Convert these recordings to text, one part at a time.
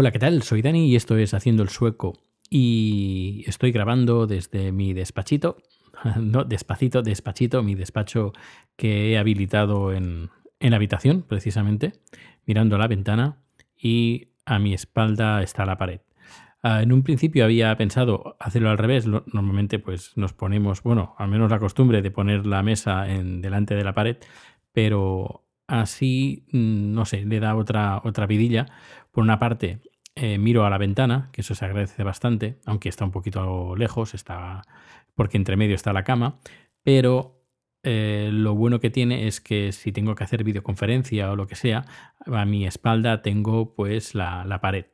Hola, ¿qué tal? Soy Dani y esto es Haciendo el Sueco y estoy grabando desde mi despachito, no, despacito, despachito, mi despacho que he habilitado en, en la habitación precisamente, mirando la ventana y a mi espalda está la pared. Ah, en un principio había pensado hacerlo al revés. Normalmente pues nos ponemos, bueno, al menos la costumbre de poner la mesa en, delante de la pared, pero así, mm, no sé, le da otra, otra vidilla. Por una parte, eh, miro a la ventana, que eso se agradece bastante, aunque está un poquito lejos, está porque entre medio está la cama, pero eh, lo bueno que tiene es que si tengo que hacer videoconferencia o lo que sea, a mi espalda tengo pues la, la pared.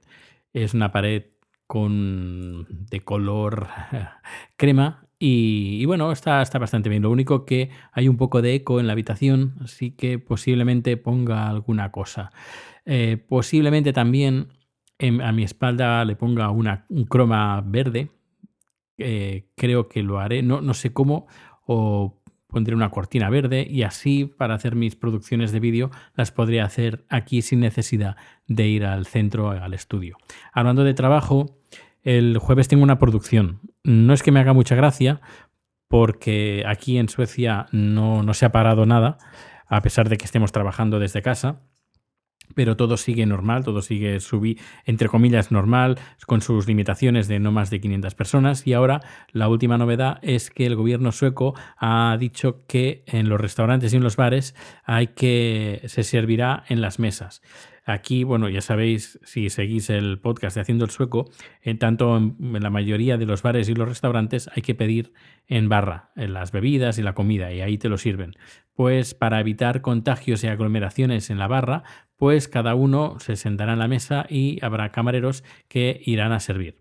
Es una pared con de color crema y, bueno, está, está bastante bien. Lo único que hay un poco de eco en la habitación, así que posiblemente ponga alguna cosa. Eh, posiblemente también a mi espalda le ponga una, un croma verde. Eh, creo que lo haré, no, no sé cómo, o pondré una cortina verde y así para hacer mis producciones de vídeo las podré hacer aquí sin necesidad de ir al centro, al estudio. Hablando de trabajo, el jueves tengo una producción. No es que me haga mucha gracia porque aquí en Suecia no, no se ha parado nada, a pesar de que estemos trabajando desde casa pero todo sigue normal, todo sigue subí, entre comillas, normal, con sus limitaciones de no más de 500 personas. Y ahora la última novedad es que el gobierno sueco ha dicho que en los restaurantes y en los bares hay que se servirá en las mesas. Aquí, bueno, ya sabéis, si seguís el podcast de Haciendo el Sueco, en tanto en, la mayoría de los bares y los restaurantes hay que pedir en barra en las bebidas y la comida, y ahí te lo sirven. Pues para evitar contagios y aglomeraciones en la barra, pues cada uno se sentará en la mesa y habrá camareros que irán a servir.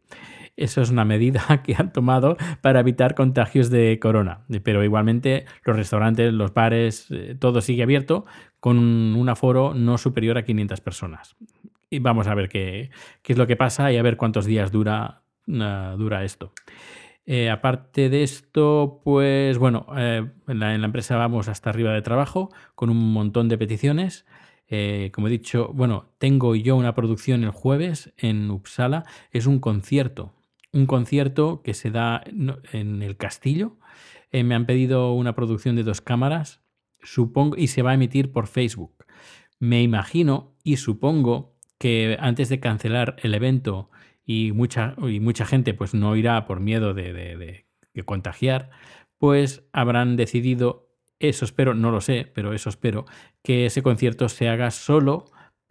Eso es una medida que han tomado para evitar contagios de corona. Pero igualmente los restaurantes, los bares, eh, todo sigue abierto con un aforo no superior a 500 personas. Y vamos a ver qué, es lo que pasa y a ver cuántos días dura, ah, dura esto. Eh, aparte de esto, pues bueno, eh, en, la, empresa vamos hasta arriba de trabajo con un montón de peticiones. como he dicho, bueno, tengo yo una producción el jueves en Uppsala. Es un concierto un concierto que se da en el castillo. Eh, me han pedido una producción de dos cámaras supongo, y se va a emitir por Facebook. Me imagino y supongo que antes de cancelar el evento y mucha, y mucha gente pues no irá por miedo de, de contagiar, pues habrán decidido, eso espero, no lo sé, pero eso espero, que ese concierto se haga solo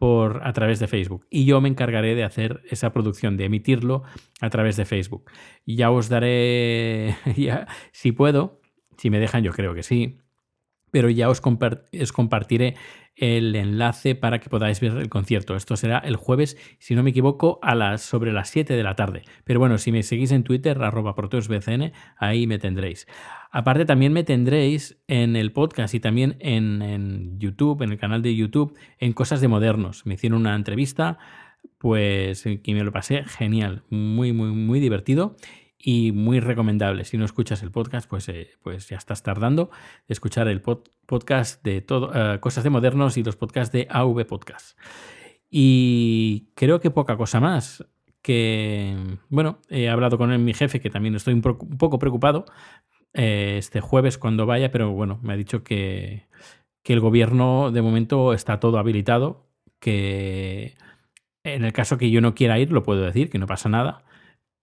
por, a través de Facebook. Y yo me encargaré de hacer esa producción, de emitirlo a través de Facebook. Ya os daré, ya, si puedo, si me dejan, yo creo que sí, pero ya os, compartiré el enlace para que podáis ver el concierto. Esto será el jueves, si no me equivoco, a las, sobre las 7 de la tarde. Pero bueno, si me seguís en Twitter, arroba proteusbcn, ahí me tendréis. Aparte, también me tendréis en el podcast y también en, YouTube, en el canal de YouTube, en Cosas de Modernos. Me hicieron una entrevista, pues que me lo pasé genial, muy, muy, muy divertido y muy recomendable. Si no escuchas el podcast, pues, eh, pues ya estás tardando de escuchar el podcast de todo, eh, Cosas de Modernos y los podcasts de AV Podcast. Y creo que poca cosa más. Que, bueno, he hablado con mi jefe, que también estoy un, poco preocupado eh, este jueves cuando vaya, pero bueno, me ha dicho que, que el gobierno de momento está todo habilitado, que en el caso que yo no quiera ir, lo puedo decir, que no pasa nada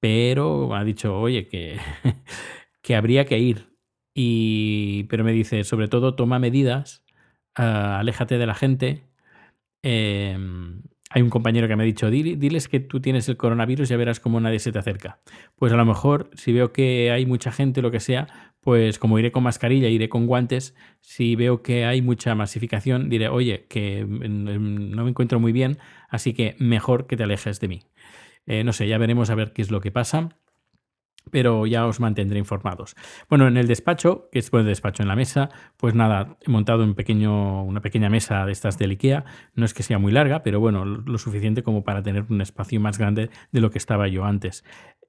pero ha dicho, oye, que, que habría que ir. Y, pero me dice, sobre todo, toma medidas, ah, aléjate de la gente. Em, hay un compañero que me ha dicho, diles que tú tienes el coronavirus y ya verás cómo nadie se te acerca. Pues a lo mejor, si veo que hay mucha gente, lo que sea, pues como iré con mascarilla, iré con guantes, si veo que hay mucha masificación, diré, oye, que no me encuentro muy bien, así que mejor que te alejes de mí. Eh, no sé, ya veremos a ver qué es lo que pasa pero ya os mantendré informados. Bueno, en el despacho, que es el despacho en la mesa, pues nada, he montado un pequeño, una pequeña mesa de estas del IKEA. No es que sea muy larga, pero bueno, lo suficiente como para tener un espacio más grande de lo que estaba yo antes.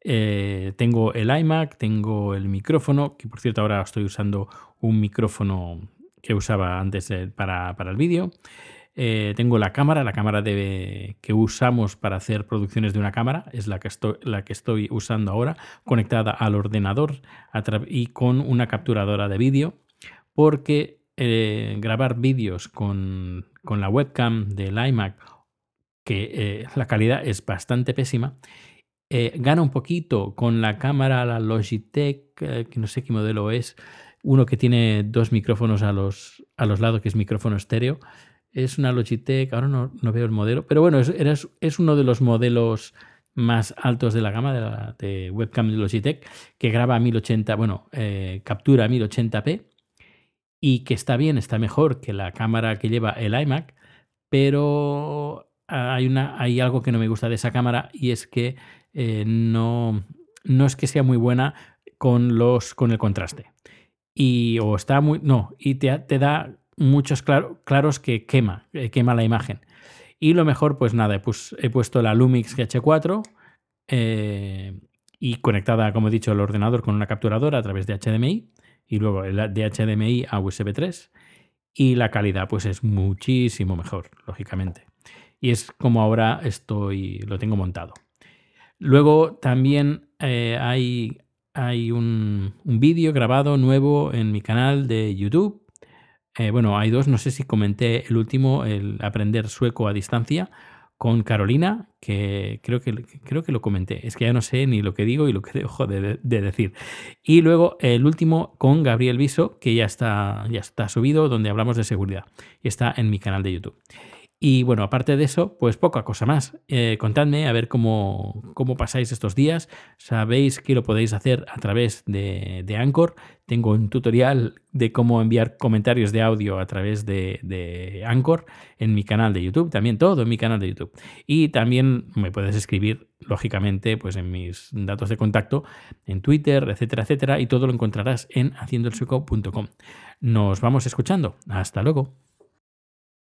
Eh, tengo el iMac, tengo el micrófono, que por cierto ahora estoy usando un micrófono que usaba antes eh, para, para el vídeo. Eh, tengo la cámara, la cámara que usamos para hacer producciones de una cámara, es la que estoy, la que estoy usando ahora, conectada al ordenador y con una capturadora de vídeo, porque eh, grabar vídeos con, la webcam del iMac, que eh, la calidad es bastante pésima, gana un poquito con la cámara, la Logitech, que no sé qué modelo es, uno que tiene dos micrófonos a los, a los lados, que es micrófono estéreo. Es una Logitech, ahora no, veo el modelo, pero bueno, es, es, uno de los modelos más altos de la gama de, webcam de Logitech, que graba a 1080, bueno, eh, captura a 1080p y que está bien, está mejor que la cámara que lleva el iMac, pero hay, una, hay algo que no me gusta de esa cámara y es que eh, no, no es que sea muy buena con, los, con el contraste. Y o está muy no y te, te da muchos claros que quema eh, quema la imagen y lo mejor pues nada pues he puesto la Lumix GH4 eh, y conectada como he dicho al ordenador con una capturadora a través de HDMI y luego de HDMI a USB 3 y la calidad pues es muchísimo mejor lógicamente y es como ahora estoy lo tengo montado luego también eh, hay hay un, vídeo grabado nuevo en mi canal de YouTube. Eh, bueno, hay dos, no sé si comenté el último, el aprender sueco a distancia con Carolina, que creo que, creo que lo comenté. Es que ya no sé ni lo que digo y lo que dejo de, decir. Y luego el último con Gabriel Viso, que ya está, ya está subido, donde hablamos de seguridad. Y está en mi canal de YouTube. Y bueno, aparte de eso, pues poca cosa más. Eh, contadme a ver cómo, cómo, pasáis estos días. Sabéis que lo podéis hacer a través de, de, Anchor. Tengo un tutorial de cómo enviar comentarios de audio a través de, de, Anchor en mi canal de YouTube. También todo en mi canal de YouTube. Y también me puedes escribir, lógicamente, pues en mis datos de contacto, en Twitter, etcétera, etcétera. Y todo lo encontrarás en haciendoelsueco.com. Nos vamos escuchando. Hasta luego.